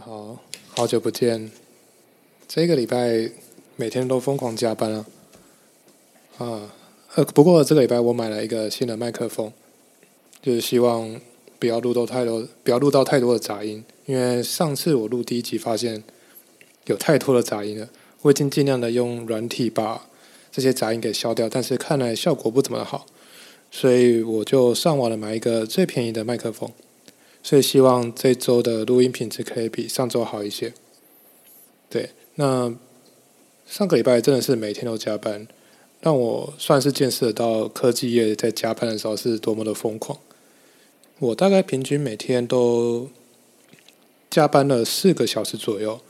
好，好久不见。这个礼拜每天都疯狂加班啊！啊，呃，不过这个礼拜我买了一个新的麦克风，就是希望不要录到太多，不要录到太多的杂音。因为上次我录第一集发现有太多的杂音了，我已经尽量的用软体把这些杂音给消掉，但是看来效果不怎么好，所以我就上网了买一个最便宜的麦克风。所以希望这周的录音品质可以比上周好一些。对，那上个礼拜真的是每天都加班，让我算是见识到科技业在加班的时候是多么的疯狂。我大概平均每天都加班了四个小时左右。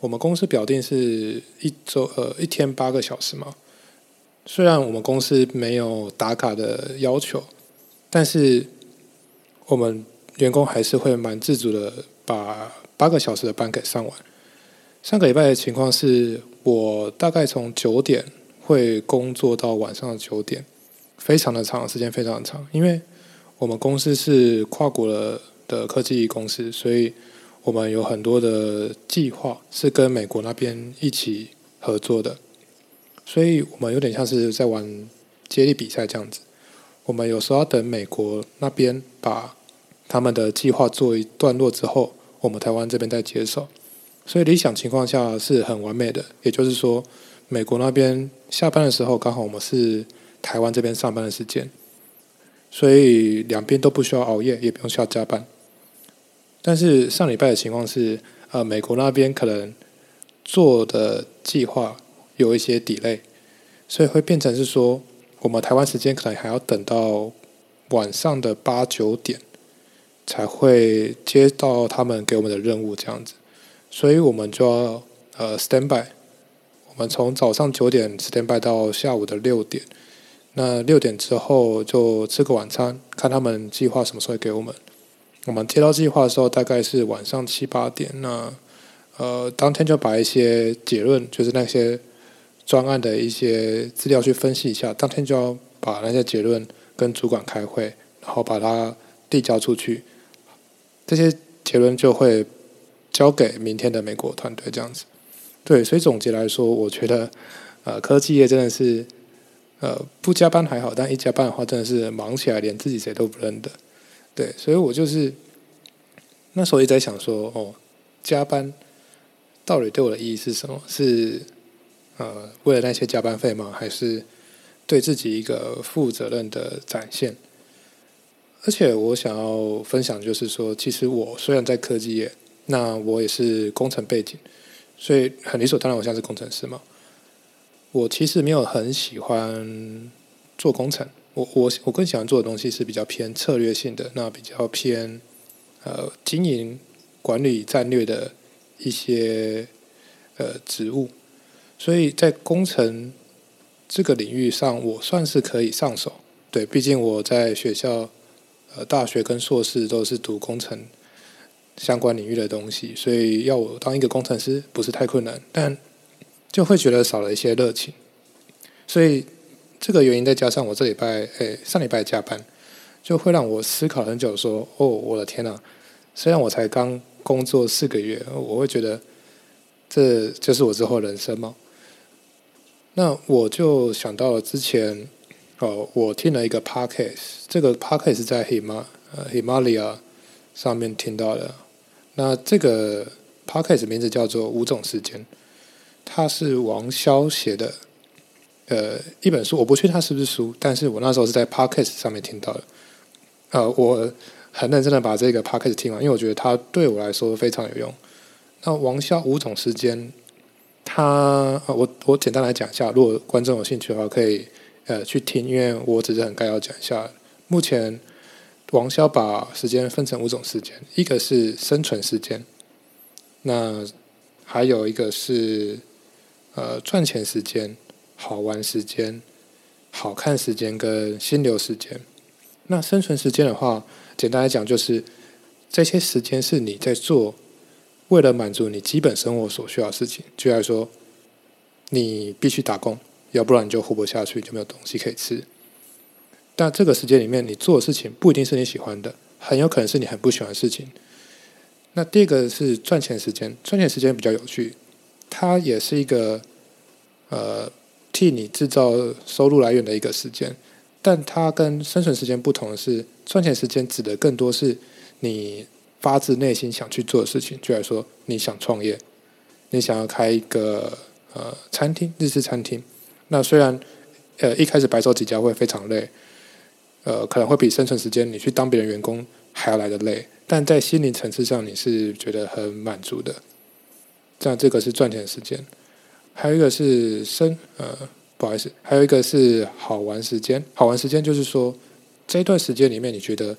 我们公司表定是一周呃一天八个小时嘛，虽然我们公司没有打卡的要求，但是我们。员工还是会蛮自主的，把八个小时的班给上完。上个礼拜的情况是我大概从九点会工作到晚上九点，非常的长时间，非常的长。因为我们公司是跨国的的科技公司，所以我们有很多的计划是跟美国那边一起合作的，所以我们有点像是在玩接力比赛这样子。我们有时候要等美国那边把他们的计划做一段落之后，我们台湾这边再接手，所以理想情况下是很完美的。也就是说，美国那边下班的时候，刚好我们是台湾这边上班的时间，所以两边都不需要熬夜，也不用需要加班。但是上礼拜的情况是，呃，美国那边可能做的计划有一些 delay，所以会变成是说，我们台湾时间可能还要等到晚上的八九点。才会接到他们给我们的任务这样子，所以我们就要呃 stand by。我们从早上九点 stand by 到下午的六点，那六点之后就吃个晚餐，看他们计划什么时候给我们。我们接到计划的时候大概是晚上七八点，那呃当天就把一些结论，就是那些专案的一些资料去分析一下，当天就要把那些结论跟主管开会，然后把它递交出去。这些结论就会交给明天的美国团队这样子，对，所以总结来说，我觉得，呃，科技业真的是，呃，不加班还好，但一加班的话，真的是忙起来连自己谁都不认得，对，所以我就是那时候一直在想说，哦，加班到底对我的意义是什么？是呃，为了那些加班费吗？还是对自己一个负责任的展现？而且我想要分享，就是说，其实我虽然在科技业，那我也是工程背景，所以很理所当然，我像是工程师嘛。我其实没有很喜欢做工程，我我我更喜欢做的东西是比较偏策略性的，那比较偏呃经营管理战略的一些呃职务。所以在工程这个领域上，我算是可以上手。对，毕竟我在学校。呃，大学跟硕士都是读工程相关领域的东西，所以要我当一个工程师不是太困难，但就会觉得少了一些热情。所以这个原因再加上我这礼拜，诶，上礼拜加班，就会让我思考很久，说：哦，我的天呐！虽然我才刚工作四个月，我会觉得这就是我之后人生吗？那我就想到了之前。哦，我听了一个 podcast，这个 podcast 在 Hima 呃 Himalaya 上面听到的。那这个 podcast 名字叫做《五种时间》，它是王潇写的，呃，一本书。我不确定它是不是书，但是我那时候是在 podcast 上面听到的。呃，我很认真的把这个 podcast 听完，因为我觉得它对我来说非常有用。那王潇《五种时间》，它我我简单来讲一下，如果观众有兴趣的话，可以。呃，去听，因为我只是很概要讲一下。目前王潇把时间分成五种时间，一个是生存时间，那还有一个是呃赚钱时间、好玩时间、好看时间跟心流时间。那生存时间的话，简单来讲就是这些时间是你在做为了满足你基本生活所需要的事情，就来说你必须打工。要不然你就活不下去，就没有东西可以吃。但这个时间里面，你做的事情不一定是你喜欢的，很有可能是你很不喜欢的事情。那第二个是赚钱时间，赚钱时间比较有趣，它也是一个呃替你制造收入来源的一个时间，但它跟生存时间不同的是，赚钱时间指的更多是你发自内心想去做的事情，就来说你想创业，你想要开一个呃餐厅，日式餐厅，那虽然呃一开始白手起家会非常累，呃可能会比生存时间你去当别人员工还要来的累。但在心灵层次上，你是觉得很满足的。这样，这个是赚钱时间，还有一个是生呃，不好意思，还有一个是好玩时间。好玩时间就是说，这一段时间里面，你觉得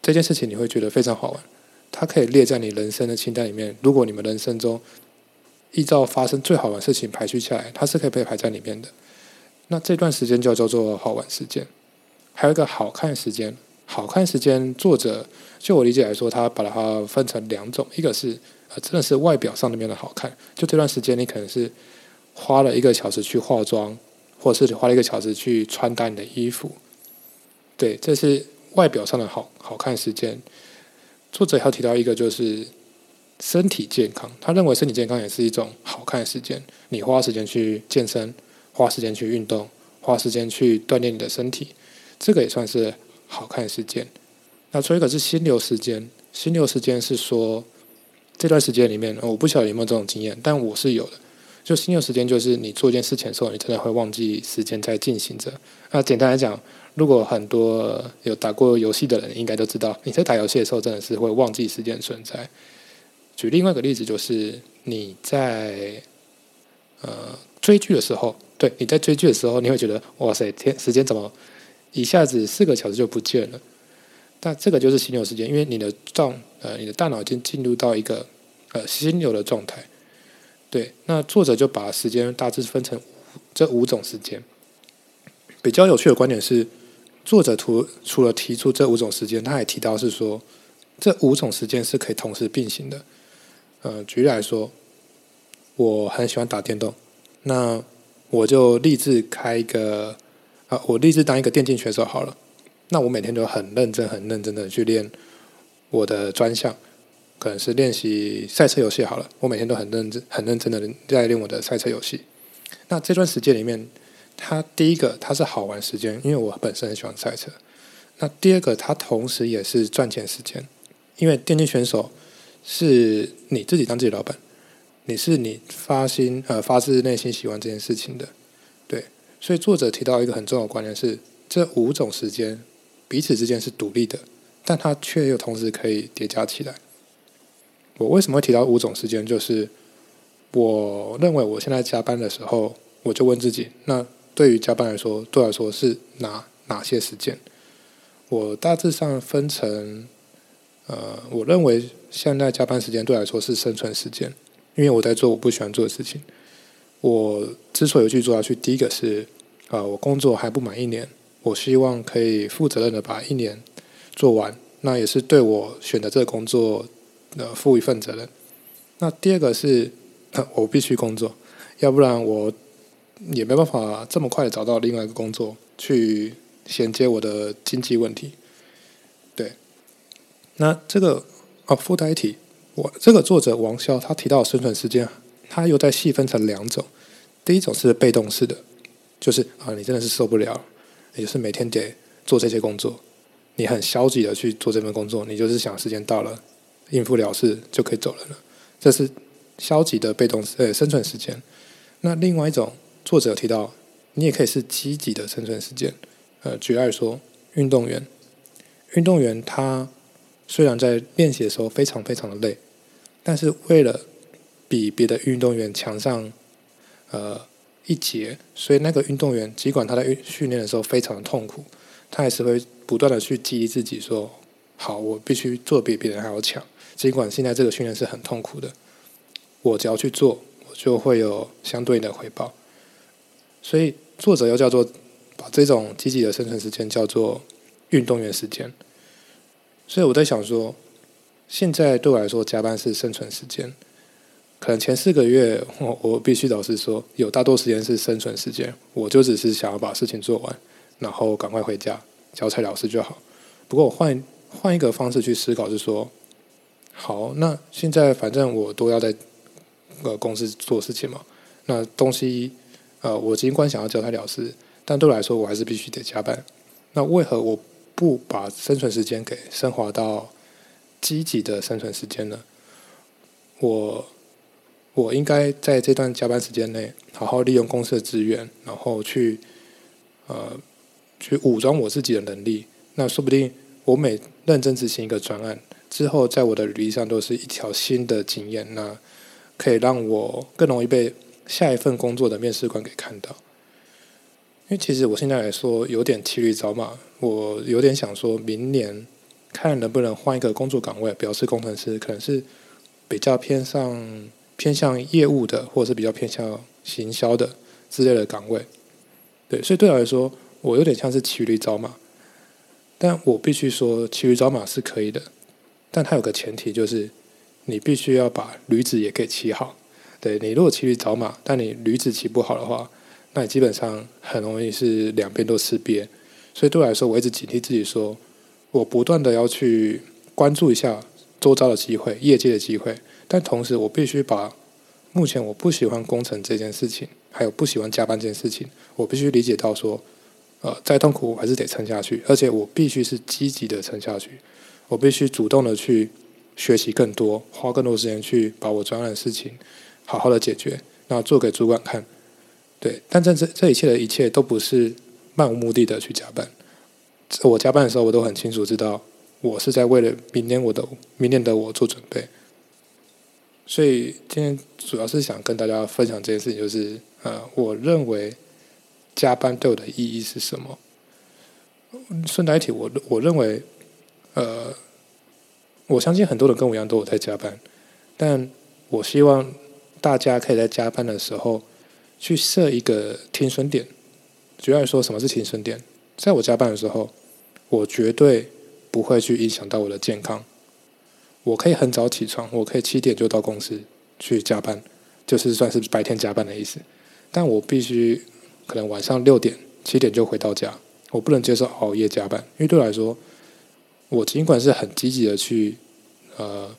这件事情你会觉得非常好玩，它可以列在你人生的清单里面。如果你们人生中依照发生最好玩事情排序下来，它是可以被排在里面的。那这段时间就叫做好玩时间。还有一个好看时间。好看时间，作者就我理解来说，他把它分成两种，一个是呃，真的是外表上面的好看，就这段时间你可能是花了一个小时去化妆，或者是花了一个小时去穿搭你的衣服，对，这是外表上的好好看时间。作者还提到一个就是身体健康，他认为身体健康也是一种好看的时间，你花时间去健身，花时间去运动，花时间去锻炼你的身体，这个也算是。好看时间，那最后一个是心流时间。心流时间是说这段时间里面，我不晓得有没有这种经验，但我是有的。就心流时间，就是你做一件事情的时候，你真的会忘记时间在进行着。那简单来讲，如果很多有打过游戏的人，应该都知道，你在打游戏的时候，真的是会忘记时间存在。举另外一个例子，就是你在呃追剧的时候，对，你在追剧的时候，你会觉得哇塞，天，时间怎么？一下子四个小时就不见了，但这个就是心流时间，因为你的状呃，你的大脑已经进入到一个呃心流的状态。对，那作者就把时间大致分成这五种时间。比较有趣的观点是，作者除除了提出这五种时间，他还提到是说，这五种时间是可以同时并行的。呃，举例来说，我很喜欢打电动，那我就立志开一个。啊，我立志当一个电竞选手好了。那我每天都很认真、很认真的去练我的专项，可能是练习赛车游戏好了。我每天都很认真、很认真的在练我的赛车游戏。那这段时间里面，它第一个它是好玩时间，因为我本身很喜欢赛车。那第二个，它同时也是赚钱时间，因为电竞选手是你自己当自己老板，你是你发心呃发自内心喜欢这件事情的。对所以作者提到一个很重要的观念是，这五种时间彼此之间是独立的，但它却又同时可以叠加起来。我为什么会提到五种时间？就是我认为我现在加班的时候，我就问自己：那对于加班来说，对我来说是哪哪些时间？我大致上分成，呃，我认为现在加班时间对我来说是生存时间，因为我在做我不喜欢做的事情。我之所以去做下去，第一个是啊，我工作还不满一年，我希望可以负责任的把一年做完，那也是对我选择这个工作呃负一份责任。那第二个是我必须工作，要不然我也没办法这么快找到另外一个工作去衔接我的经济问题。那这个哦附带一提，我这个作者王潇他提到生存时间。他又再细分成两种，第一种是被动式的，就是啊，你真的是受不了，也就是每天得做这些工作，你很消极的去做这份工作，你就是想时间到了，应付了事就可以走人了，这是消极的被动呃生存时间。那另外一种作者提到，你也可以是积极的生存时间。呃，举例说，运动员，运动员他虽然在练习的时候非常非常的累，但是为了比别的运动员强上，呃，一截，所以那个运动员尽管他在训训练的时候非常的痛苦，他还是会不断的去激励自己说：“好，我必须做比别人还要强。尽管现在这个训练是很痛苦的，我只要去做，我就会有相对的回报。”所以作者又叫做把这种积极的生存时间叫做运动员时间。所以我在想说，现在对我来说加班是生存时间。可能前四个月，我我必须老实说，有大多时间是生存时间，我就只是想要把事情做完，然后赶快回家交差了事就好。不过我换换一个方式去思考，是说，好，那现在反正我都要在呃公司做事情嘛，那东西呃我尽管想要交差了事，但对我来说我还是必须得加班。那为何我不把生存时间给升华到积极的生存时间呢？我我应该在这段加班时间内，好好利用公司的资源，然后去呃去武装我自己的能力。那说不定我每认真执行一个专案。之后，在我的履历上都是一条新的经验，那可以让我更容易被下一份工作的面试官给看到。因为其实我现在来说有点骑驴找马，我有点想说明年看能不能换一个工作岗位，表示工程师可能是比较偏向偏向业务的，或者是比较偏向行销的之类的岗位。对，所以对我来说，我有点像是骑驴找马，但我必须说骑驴找马是可以的。但它有个前提，就是你必须要把驴子也给骑好。对你如果骑驴找马，但你驴子骑不好的话，那你基本上很容易是两边都吃瘪。所以对我来说，我一直警惕自己，说我不断的要去关注一下周遭的机会、业界的机会，但同时我必须把目前我不喜欢工程这件事情，还有不喜欢加班这件事情，我必须理解到说，呃，再痛苦我还是得撑下去，而且我必须是积极的撑下去。我必须主动的去学习更多，花更多时间去把我专案的事情好好的解决，那做给主管看。对，但这这这一切的一切都不是漫无目的的去加班。我加班的时候，我都很清楚知道，我是在为了明年我的明年的我做准备。所以今天主要是想跟大家分享这件事情，就是呃，我认为加班对我的意义是什么？顺带一提，我我认为。呃，我相信很多人跟我一样都有在加班，但我希望大家可以在加班的时候去设一个停损点。主要来说，什么是停损点？在我加班的时候，我绝对不会去影响到我的健康。我可以很早起床，我可以七点就到公司去加班，就是算是白天加班的意思。但我必须可能晚上六点、七点就回到家，我不能接受熬夜加班，因为对我来说。我尽管是很积极的去，呃，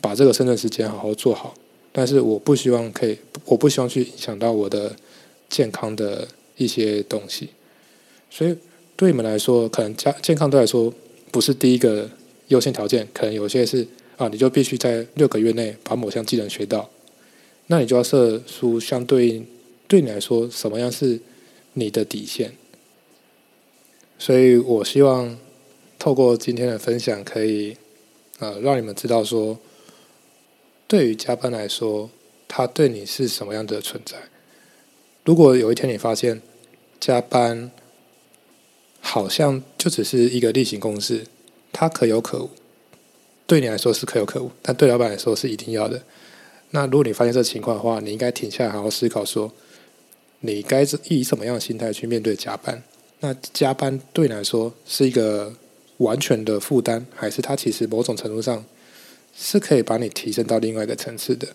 把这个生存时间好好做好，但是我不希望可以，我不希望去影响到我的健康的一些东西。所以对你们来说，可能健健康对来说不是第一个优先条件，可能有些是啊，你就必须在六个月内把某项技能学到，那你就要设出相对应对你来说什么样是你的底线。所以我希望。透过今天的分享，可以呃让你们知道说，对于加班来说，它对你是什么样的存在。如果有一天你发现加班好像就只是一个例行公事，它可有可无，对你来说是可有可无，但对老板来说是一定要的。那如果你发现这情况的话，你应该停下来好好思考，说你该以什么样的心态去面对加班？那加班对你来说是一个。完全的负担，还是它其实某种程度上是可以把你提升到另外一个层次的。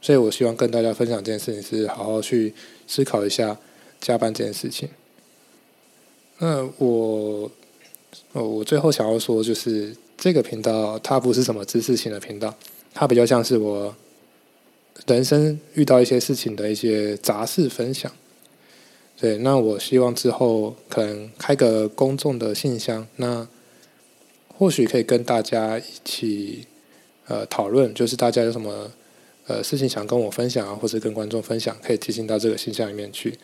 所以我希望跟大家分享这件事情，是好好去思考一下加班这件事情。那我，哦，我最后想要说，就是这个频道它不是什么知识型的频道，它比较像是我人生遇到一些事情的一些杂事分享。对，那我希望之后可能开个公众的信箱，那。或许可以跟大家一起呃讨论，就是大家有什么呃事情想跟我分享啊，或者跟观众分享，可以提醒到这个信箱里面去。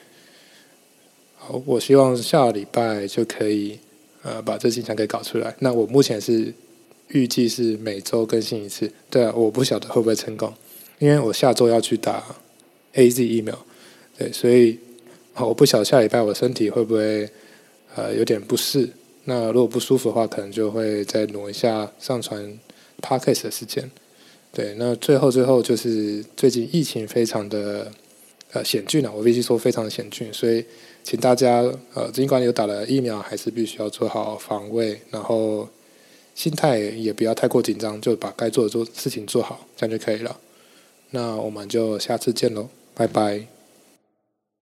好，我希望下礼拜就可以呃把这信箱给搞出来。那我目前是预计是每周更新一次，对啊，我不晓得会不会成功，因为我下周要去打 A Z 疫苗，对，所以我不晓得下礼拜我身体会不会呃有点不适。那如果不舒服的话，可能就会再挪一下上传 podcast 的时间。对，那最后最后就是最近疫情非常的呃险峻啊，我必须说非常的险峻，所以请大家呃尽管有打了疫苗，还是必须要做好防卫，然后心态也不要太过紧张，就把该做的做事情做好，这样就可以了。那我们就下次见喽，拜拜。